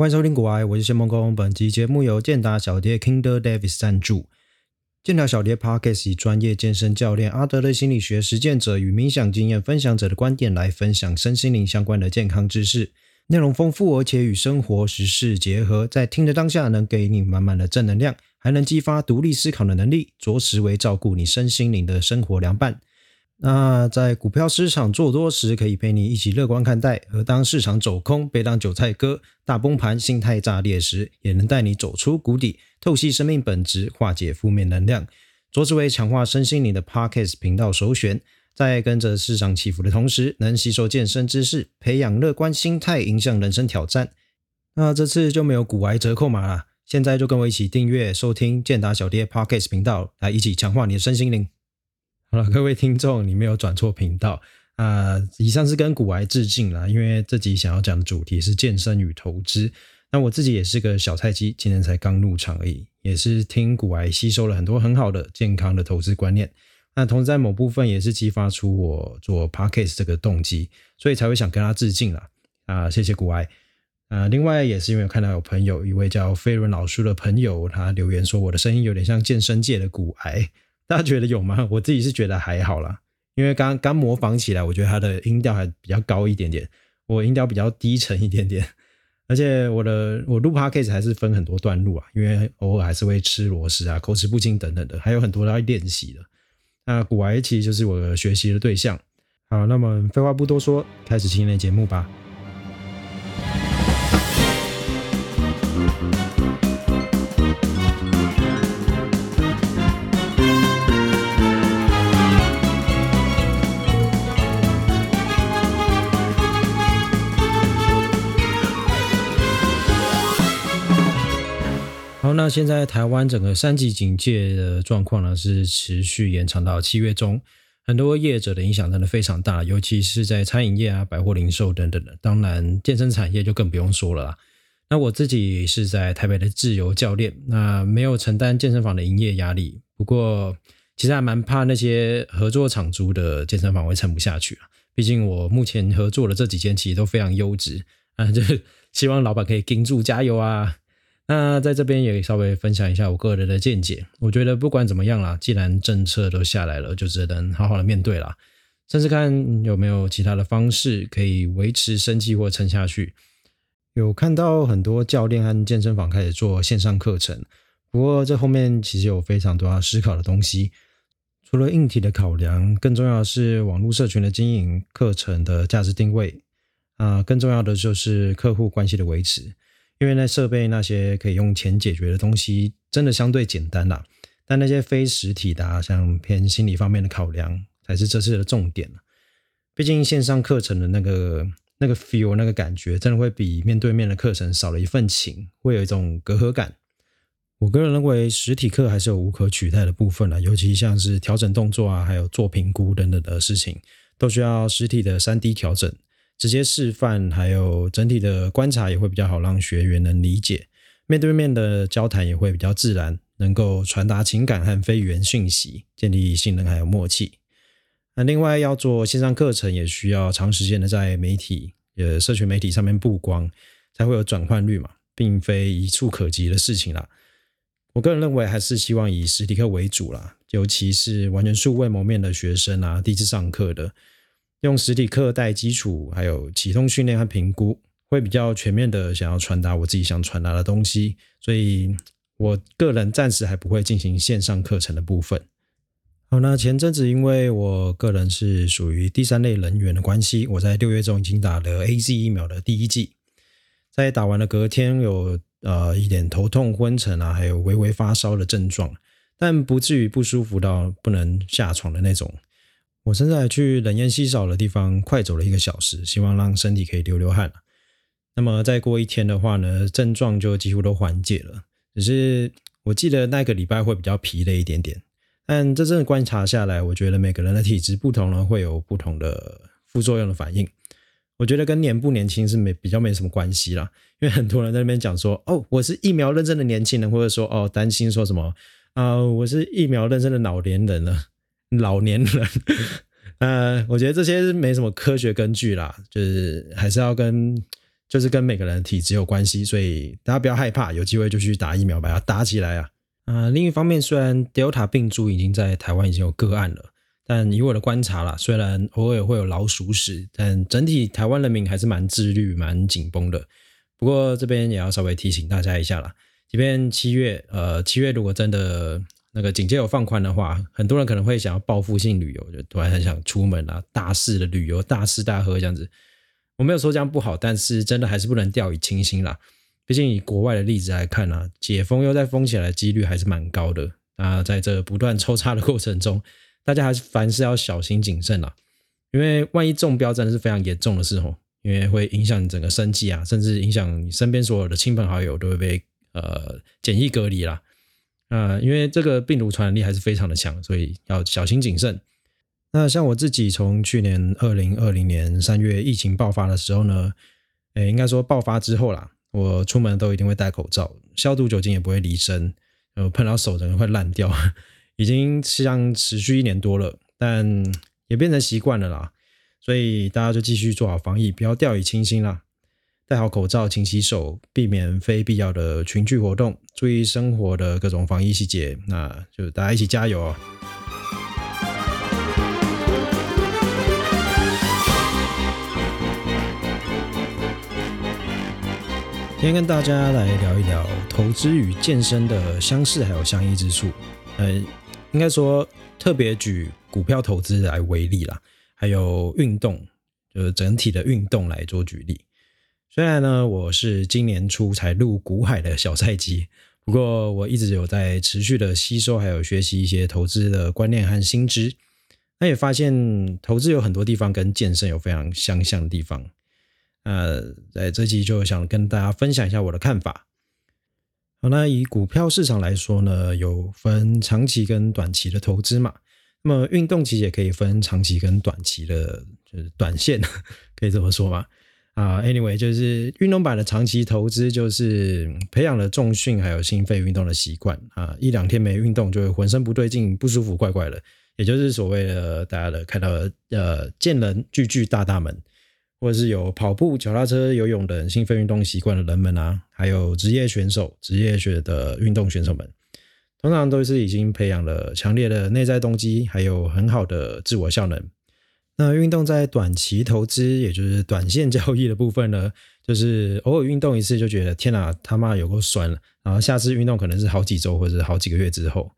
欢迎收听古爱，我是谢梦工。本集节目由健达小蝶 Kinder Davis 赞助。健达小蝶 Podcast 以专业健身教练、阿德勒心理学实践者与冥想经验分享者的观点来分享身心灵相关的健康知识，内容丰富而且与生活时事结合，在听的当下能给你满满的正能量，还能激发独立思考的能力，着实为照顾你身心灵的生活良伴。那在股票市场做多时，可以陪你一起乐观看待；而当市场走空，被当韭菜割、大崩盘、心态炸裂时，也能带你走出谷底，透析生命本质，化解负面能量。卓志伟强化身心灵的 Podcast 频道首选，在跟着市场起伏的同时，能吸收健身知识，培养乐观心态，迎向人生挑战。那这次就没有股癌折扣码了，现在就跟我一起订阅收听健达小爹 Podcast 频道，来一起强化你的身心灵。好了，各位听众，你没有转错频道啊！以上是跟古癌致敬啦，因为这集想要讲的主题是健身与投资。那我自己也是个小菜鸡，今年才刚入场而已，也是听古癌吸收了很多很好的健康的投资观念。那同时在某部分也是激发出我做 podcast 这个动机，所以才会想跟他致敬啦。啊！谢谢古癌啊！另外也是因为看到有朋友一位叫飞轮老叔的朋友，他留言说我的声音有点像健身界的古癌。大家觉得有吗？我自己是觉得还好啦，因为刚刚模仿起来，我觉得它的音调还比较高一点点，我音调比较低沉一点点，而且我的我录 podcast 还是分很多段路啊，因为偶尔还是会吃螺丝啊、口齿不清等等的，还有很多要练习的。那古埃其实就是我学习的对象。好，那么废话不多说，开始今天的节目吧。好，那现在台湾整个三级警戒的状况呢，是持续延长到七月中，很多业者的影响真的非常大，尤其是在餐饮业啊、百货零售等等的，当然健身产业就更不用说了啦。那我自己是在台北的自由教练，那没有承担健身房的营业压力，不过其实还蛮怕那些合作场租的健身房会撑不下去啊。毕竟我目前合作的这几间其实都非常优质啊，就是希望老板可以盯住加油啊。那在这边也稍微分享一下我个人的见解。我觉得不管怎么样啦，既然政策都下来了，就只能好好的面对啦，甚至看有没有其他的方式可以维持生计或撑下去。有看到很多教练和健身房开始做线上课程，不过这后面其实有非常多要思考的东西。除了硬体的考量，更重要的是网络社群的经营、课程的价值定位啊，更重要的就是客户关系的维持。因为那设备那些可以用钱解决的东西，真的相对简单啦。但那些非实体的，啊像偏心理方面的考量，才是这次的重点毕竟线上课程的那个那个 feel 那个感觉，真的会比面对面的课程少了一份情，会有一种隔阂感。我个人认为，实体课还是有无可取代的部分啦，尤其像是调整动作啊，还有做评估等等的事情，都需要实体的三 D 调整。直接示范，还有整体的观察也会比较好，让学员能理解。面对面的交谈也会比较自然，能够传达情感和非语言讯息，建立信任还有默契。那另外要做线上课程，也需要长时间的在媒体、呃社群媒体上面曝光，才会有转换率嘛，并非一触可及的事情啦。我个人认为，还是希望以实体课为主啦，尤其是完全素未谋面的学生啊，第一次上课的。用实体课带基础，还有启动训练和评估，会比较全面的想要传达我自己想传达的东西，所以我个人暂时还不会进行线上课程的部分。好，那前阵子因为我个人是属于第三类人员的关系，我在六月中已经打了 A Z 疫苗的第一剂，在打完了隔天有呃一点头痛、昏沉啊，还有微微发烧的症状，但不至于不舒服到不能下床的那种。我现在去冷烟稀少的地方快走了一个小时，希望让身体可以流流汗那么再过一天的话呢，症状就几乎都缓解了。只是我记得那个礼拜会比较疲累一点点。但真正观察下来，我觉得每个人的体质不同呢，会有不同的副作用的反应。我觉得跟年不年轻是没比较没什么关系啦。因为很多人在那边讲说，哦，我是疫苗认证的年轻人，或者说哦担心说什么啊，我是疫苗认证的老年人了。老年人，呃，我觉得这些是没什么科学根据啦，就是还是要跟就是跟每个人的体质有关系，所以大家不要害怕，有机会就去打疫苗，把它打起来啊！啊，另一方面，虽然 Delta 病株已经在台湾已经有个案了，但以我的观察啦，虽然偶尔会有老鼠屎，但整体台湾人民还是蛮自律、蛮紧绷的。不过这边也要稍微提醒大家一下啦，即便七月，呃，七月如果真的那个警戒有放宽的话，很多人可能会想要报复性旅游，就突然很想出门啊，大肆的旅游，大吃大喝这样子。我没有说这样不好，但是真的还是不能掉以轻心啦。毕竟以国外的例子来看呢，解封又再封起来的几率还是蛮高的。那在这不断抽插的过程中，大家还是凡事要小心谨慎啦。因为万一中标真的是非常严重的事哦，因为会影响你整个生计啊，甚至影响你身边所有的亲朋好友都会被呃检疫隔离啦。啊，因为这个病毒传染力还是非常的强，所以要小心谨慎。那像我自己从去年二零二零年三月疫情爆发的时候呢，诶，应该说爆发之后啦，我出门都一定会戴口罩，消毒酒精也不会离身，呃，碰到手整个会烂掉，已经像持续一年多了，但也变成习惯了啦。所以大家就继续做好防疫，不要掉以轻心啦。戴好口罩，勤洗手，避免非必要的群聚活动，注意生活的各种防疫细节。那就大家一起加油哦！今天跟大家来聊一聊投资与健身的相似还有相异之处。呃，应该说特别举股票投资来为例啦，还有运动，就是整体的运动来做举例。虽然呢，我是今年初才入股海的小菜鸡，不过我一直有在持续的吸收还有学习一些投资的观念和新知。那也发现投资有很多地方跟健身有非常相像的地方。呃，在这期就想跟大家分享一下我的看法。好，那以股票市场来说呢，有分长期跟短期的投资嘛。那么运动其实也可以分长期跟短期的，就是短线，可以这么说吗？啊，anyway，就是运动版的长期投资，就是培养了重训还有心肺运动的习惯啊。一两天没运动，就会浑身不对劲，不舒服，怪怪的。也就是所谓的大家的看到的呃，见人句句大大门。或者是有跑步、脚踏车、游泳等心肺运动习惯的人们啊，还有职业选手、职业学的运动选手们，通常都是已经培养了强烈的内在动机，还有很好的自我效能。那运动在短期投资，也就是短线交易的部分呢，就是偶尔运动一次就觉得天哪，他妈有够酸了，然后下次运动可能是好几周或者好几个月之后。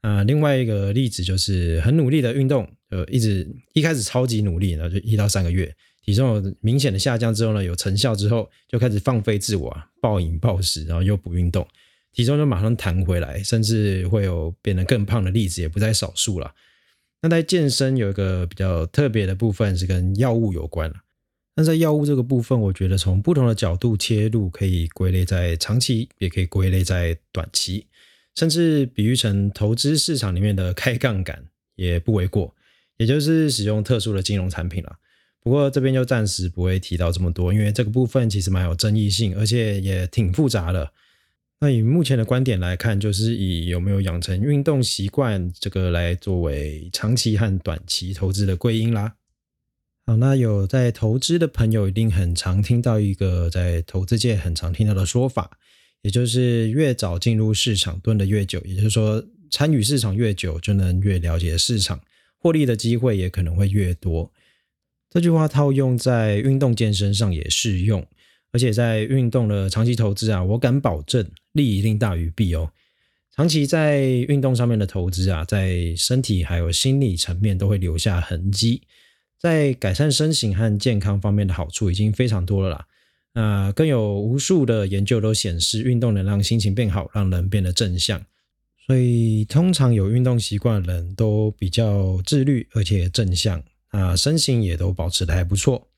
啊，另外一个例子就是很努力的运动，呃，一直一开始超级努力，然后就一到三个月。体重有明显的下降之后呢，有成效之后，就开始放飞自我，暴饮暴食，然后又不运动，体重就马上弹回来，甚至会有变得更胖的例子也不在少数了。那在健身有一个比较特别的部分是跟药物有关。那在药物这个部分，我觉得从不同的角度切入，可以归类在长期，也可以归类在短期，甚至比喻成投资市场里面的开杠杆也不为过，也就是使用特殊的金融产品了。不过这边就暂时不会提到这么多，因为这个部分其实蛮有争议性，而且也挺复杂的。那以目前的观点来看，就是以有没有养成运动习惯这个来作为长期和短期投资的归因啦。好，那有在投资的朋友一定很常听到一个在投资界很常听到的说法，也就是越早进入市场蹲的越久，也就是说参与市场越久，就能越了解市场，获利的机会也可能会越多。这句话套用在运动健身上也适用，而且在运动的长期投资啊，我敢保证利一定大于弊哦。长期在运动上面的投资啊，在身体还有心理层面都会留下痕迹，在改善身形和健康方面的好处已经非常多了啦。那更有无数的研究都显示，运动能让心情变好，让人变得正向。所以，通常有运动习惯的人都比较自律，而且正向。啊，身形也都保持的还不错。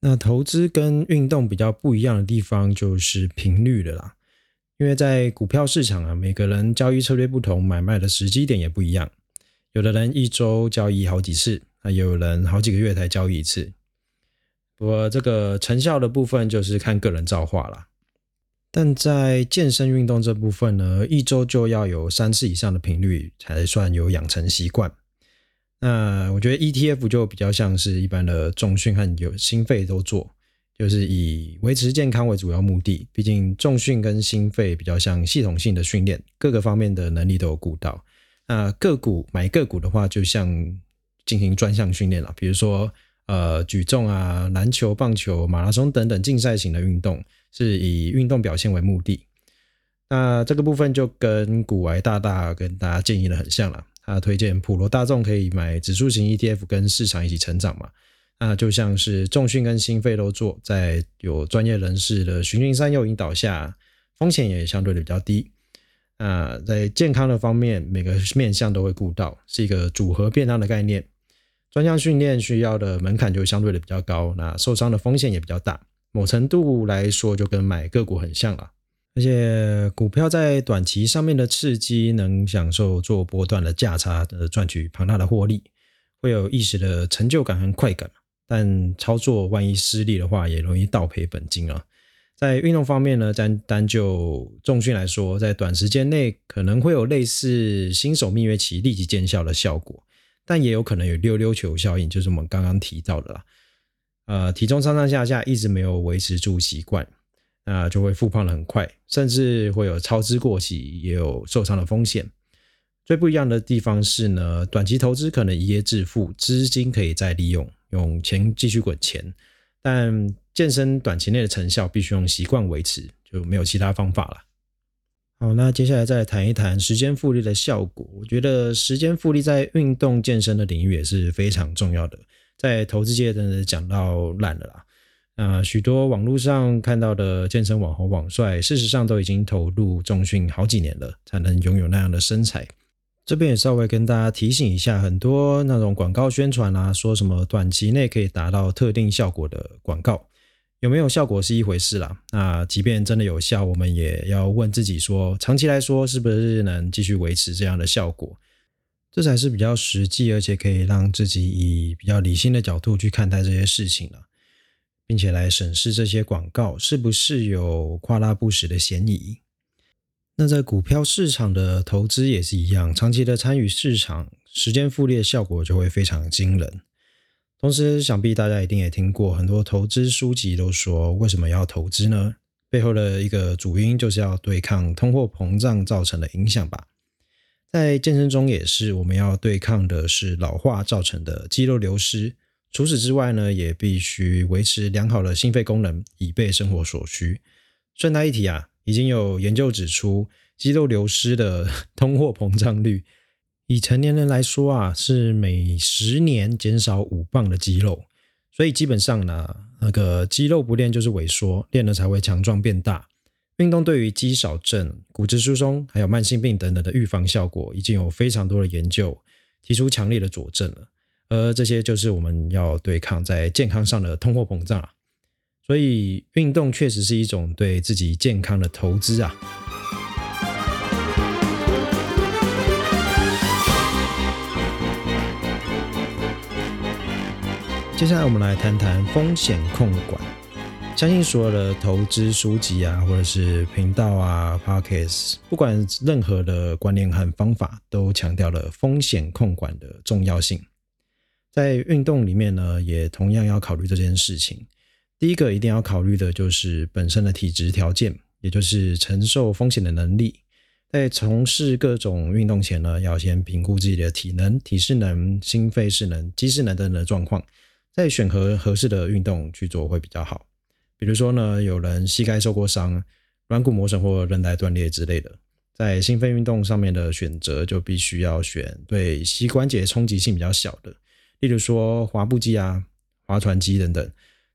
那投资跟运动比较不一样的地方就是频率的啦。因为在股票市场啊，每个人交易策略不同，买卖的时机点也不一样。有的人一周交易好几次，那也有人好几个月才交易一次。不过这个成效的部分就是看个人造化了。但在健身运动这部分呢，一周就要有三次以上的频率才算有养成习惯。那我觉得 ETF 就比较像是一般的重训和有心肺都做，就是以维持健康为主要目的。毕竟重训跟心肺比较像系统性的训练，各个方面的能力都有顾到。那个股买个股的话，就像进行专项训练了，比如说呃举重啊、篮球、棒球、马拉松等等竞赛型的运动，是以运动表现为目的。那这个部分就跟古玩大大跟大家建议的很像了。他推荐普罗大众可以买指数型 ETF，跟市场一起成长嘛。那就像是重训跟心肺都做，在有专业人士的循循善诱引导下，风险也相对的比较低。那在健康的方面，每个面向都会顾到，是一个组合变当的概念。专项训练需要的门槛就相对的比较高，那受伤的风险也比较大。某程度来说，就跟买个股很像了。而且股票在短期上面的刺激，能享受做波段的价差的赚取庞大的获利，会有一时的成就感和快感。但操作万一失利的话，也容易倒赔本金啊。在运动方面呢，单单就重训来说，在短时间内可能会有类似新手蜜月期立即见效的效果，但也有可能有溜溜球效应，就是我们刚刚提到的啦。呃，体重上上下下一直没有维持住习惯。那就会复胖的很快，甚至会有超支过期，也有受伤的风险。最不一样的地方是呢，短期投资可能一夜致富，资金可以再利用，用钱继续滚钱。但健身短期内的成效必须用习惯维持，就没有其他方法了。好，那接下来再谈一谈时间复利的效果。我觉得时间复利在运动健身的领域也是非常重要的，在投资界真的讲到烂了啦。那，许多网络上看到的健身网红网帅，事实上都已经投入重训好几年了，才能拥有那样的身材。这边也稍微跟大家提醒一下，很多那种广告宣传啊，说什么短期内可以达到特定效果的广告，有没有效果是一回事啦。那即便真的有效，我们也要问自己说，长期来说是不是能继续维持这样的效果？这才是比较实际，而且可以让自己以比较理性的角度去看待这些事情了。并且来审视这些广告是不是有夸大不实的嫌疑。那在股票市场的投资也是一样，长期的参与市场，时间复利的效果就会非常惊人。同时，想必大家一定也听过很多投资书籍都说，为什么要投资呢？背后的一个主因就是要对抗通货膨胀造成的影响吧。在健身中也是，我们要对抗的是老化造成的肌肉流失。除此之外呢，也必须维持良好的心肺功能，以备生活所需。顺带一提啊，已经有研究指出，肌肉流失的 通货膨胀率，以成年人来说啊，是每十年减少五磅的肌肉。所以基本上呢，那个肌肉不练就是萎缩，练了才会强壮变大。运动对于肌少症、骨质疏松，还有慢性病等等的预防效果，已经有非常多的研究提出强烈的佐证了。而这些就是我们要对抗在健康上的通货膨胀啊，所以运动确实是一种对自己健康的投资啊。接下来我们来谈谈风险控管。相信所有的投资书籍啊，或者是频道啊、Podcast，不管任何的观念和方法，都强调了风险控管的重要性。在运动里面呢，也同样要考虑这件事情。第一个一定要考虑的就是本身的体质条件，也就是承受风险的能力。在从事各种运动前呢，要先评估自己的体能、体适能、心肺适能、肌适能等等的状况，再选合合适的运动去做会比较好。比如说呢，有人膝盖受过伤、软骨磨损或韧带断裂之类的，在心肺运动上面的选择就必须要选对膝关节冲击性比较小的。例如说滑步机啊、划船机等等，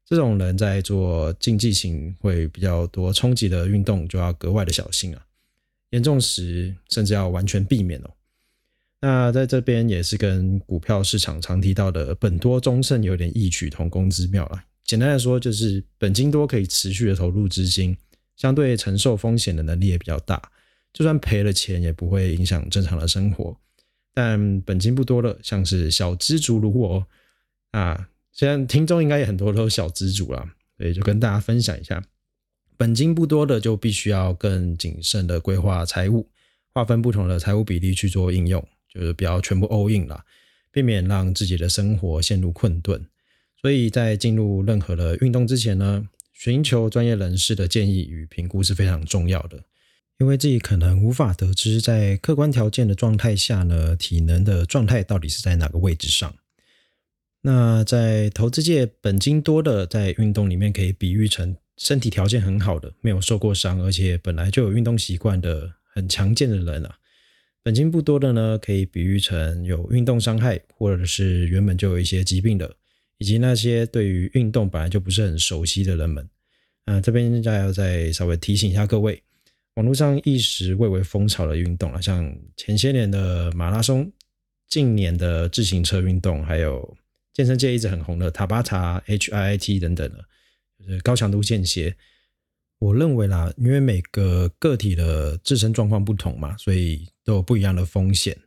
这种人在做竞技型会比较多冲击的运动，就要格外的小心啊。严重时甚至要完全避免哦。那在这边也是跟股票市场常提到的本多中盛有点异曲同工之妙啦。简单来说，就是本金多可以持续的投入资金，相对承受风险的能力也比较大，就算赔了钱也不会影响正常的生活。但本金不多了，像是小资族如我啊，虽然听众应该也很多都是小资族啦，所以就跟大家分享一下，本金不多的就必须要更谨慎的规划财务，划分不同的财务比例去做应用，就是不要全部 all in 啦，避免让自己的生活陷入困顿。所以在进入任何的运动之前呢，寻求专业人士的建议与评估是非常重要的。因为自己可能无法得知在客观条件的状态下呢，体能的状态到底是在哪个位置上。那在投资界，本金多的在运动里面可以比喻成身体条件很好的，没有受过伤，而且本来就有运动习惯的很强健的人啊。本金不多的呢，可以比喻成有运动伤害，或者是原本就有一些疾病的，以及那些对于运动本来就不是很熟悉的人们。啊，这边再要再稍微提醒一下各位。网络上一时蔚为风潮的运动啊，像前些年的马拉松，近年的自行车运动，还有健身界一直很红的塔巴塔、HIIT 等等的，就是高强度间歇。我认为啦，因为每个个体的自身状况不同嘛，所以都有不一样的风险，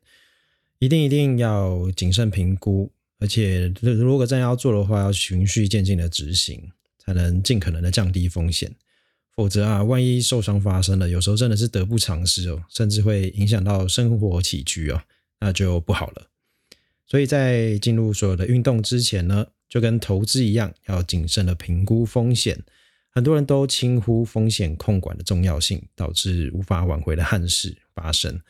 一定一定要谨慎评估，而且如果真要做的话，要循序渐进的执行，才能尽可能的降低风险。否则啊，万一受伤发生了，有时候真的是得不偿失哦，甚至会影响到生活起居哦，那就不好了。所以在进入所有的运动之前呢，就跟投资一样，要谨慎的评估风险。很多人都轻忽风险控管的重要性，导致无法挽回的憾事发生。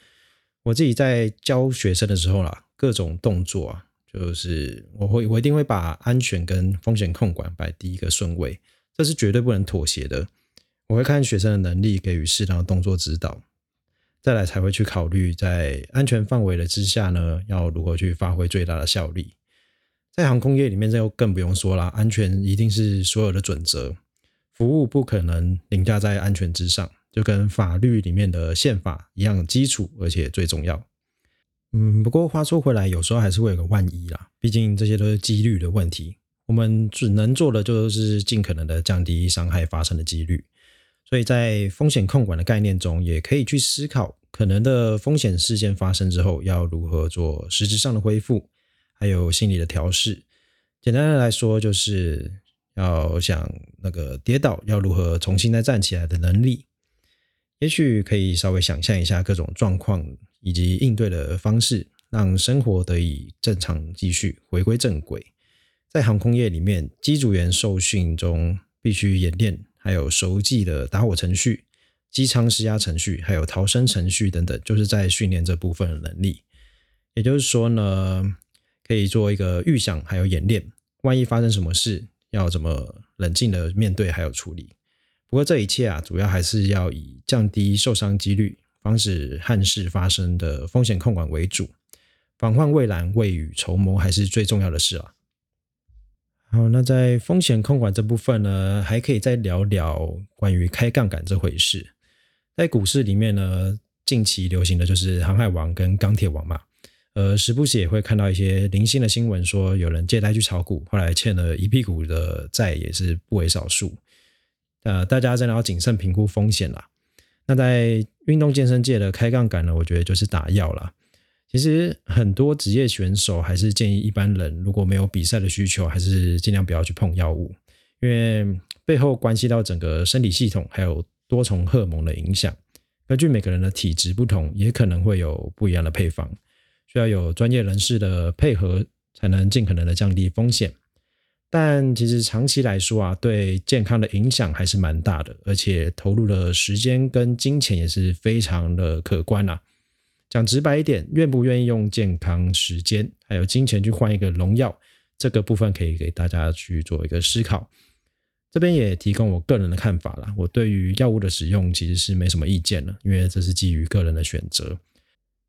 我自己在教学生的时候啦，各种动作啊，就是我会我一定会把安全跟风险控管摆第一个顺位，这是绝对不能妥协的。我会看学生的能力，给予适当的动作指导，再来才会去考虑在安全范围的之下呢，要如何去发挥最大的效力。在航空业里面，这又更不用说了，安全一定是所有的准则，服务不可能凌驾在安全之上，就跟法律里面的宪法一样基础，而且最重要。嗯，不过话说回来，有时候还是会有个万一啦，毕竟这些都是几率的问题，我们只能做的就是尽可能的降低伤害发生的几率。所以在风险控管的概念中，也可以去思考可能的风险事件发生之后，要如何做实质上的恢复，还有心理的调试。简单的来说，就是要想那个跌倒要如何重新再站起来的能力。也许可以稍微想象一下各种状况以及应对的方式，让生活得以正常继续回归正轨。在航空业里面，机组员受训中必须演练。还有熟记的打火程序、机舱施压程序，还有逃生程序等等，就是在训练这部分的能力。也就是说呢，可以做一个预想，还有演练，万一发生什么事，要怎么冷静的面对，还有处理。不过这一切啊，主要还是要以降低受伤几率、防止憾事发生的风险控管为主。防患未然、未雨绸缪，还是最重要的事啊。好，那在风险控管这部分呢，还可以再聊聊关于开杠杆这回事。在股市里面呢，近期流行的就是航海王跟钢铁王嘛，呃，时不时也会看到一些零星的新闻，说有人借贷去炒股，后来欠了一屁股的债，也是不为少数。呃，大家真的要谨慎评估风险啦。那在运动健身界的开杠杆呢，我觉得就是打药了。其实很多职业选手还是建议一般人，如果没有比赛的需求，还是尽量不要去碰药物，因为背后关系到整个身体系统，还有多重荷尔蒙的影响。根据每个人的体质不同，也可能会有不一样的配方，需要有专业人士的配合，才能尽可能的降低风险。但其实长期来说啊，对健康的影响还是蛮大的，而且投入的时间跟金钱也是非常的可观啊。讲直白一点，愿不愿意用健康、时间还有金钱去换一个荣耀？这个部分可以给大家去做一个思考。这边也提供我个人的看法啦。我对于药物的使用其实是没什么意见了，因为这是基于个人的选择。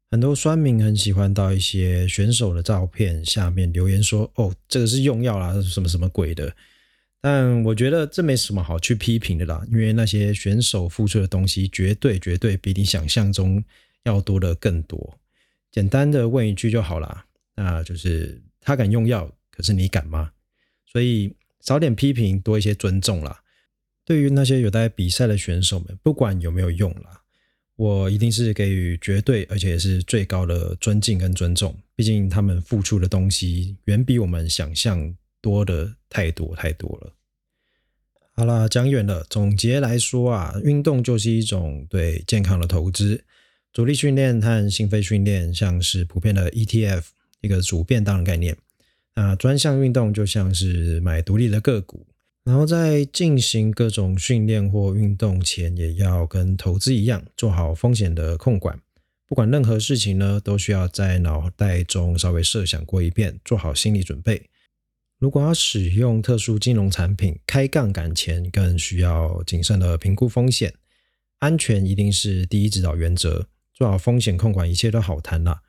很多酸民很喜欢到一些选手的照片下面留言说：“哦，这个是用药啦，什么什么鬼的。”但我觉得这没什么好去批评的啦，因为那些选手付出的东西绝对绝对比你想象中。要多的更多，简单的问一句就好了。那就是他敢用药，可是你敢吗？所以少点批评，多一些尊重啦。对于那些有在比赛的选手们，不管有没有用啦，我一定是给予绝对而且是最高的尊敬跟尊重。毕竟他们付出的东西远比我们想象多的太多太多了。好啦，讲远了。总结来说啊，运动就是一种对健康的投资。主力训练和心肺训练像是普遍的 ETF 一个主便当的概念，那专项运动就像是买独立的个股，然后在进行各种训练或运动前，也要跟投资一样，做好风险的控管。不管任何事情呢，都需要在脑袋中稍微设想过一遍，做好心理准备。如果要使用特殊金融产品开杠杆前，更需要谨慎的评估风险。安全一定是第一指导原则，做好风险控管，一切都好谈了。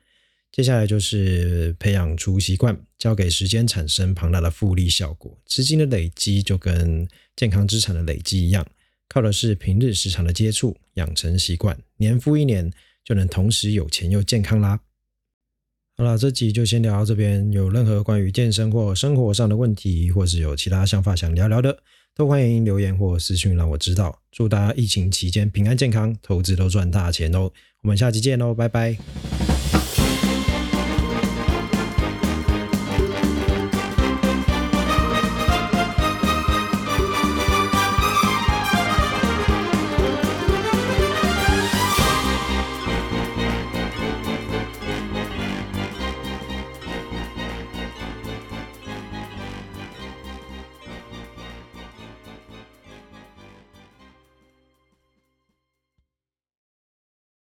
接下来就是培养出习惯，交给时间产生庞大的复利效果。资金的累积就跟健康资产的累积一样，靠的是平日时常的接触，养成习惯，年复一年就能同时有钱又健康啦。好了，这集就先聊到这边。有任何关于健身或生活上的问题，或是有其他想法想聊聊的，都欢迎留言或私讯让我知道。祝大家疫情期间平安健康，投资都赚大钱哦！我们下期见喽，拜拜。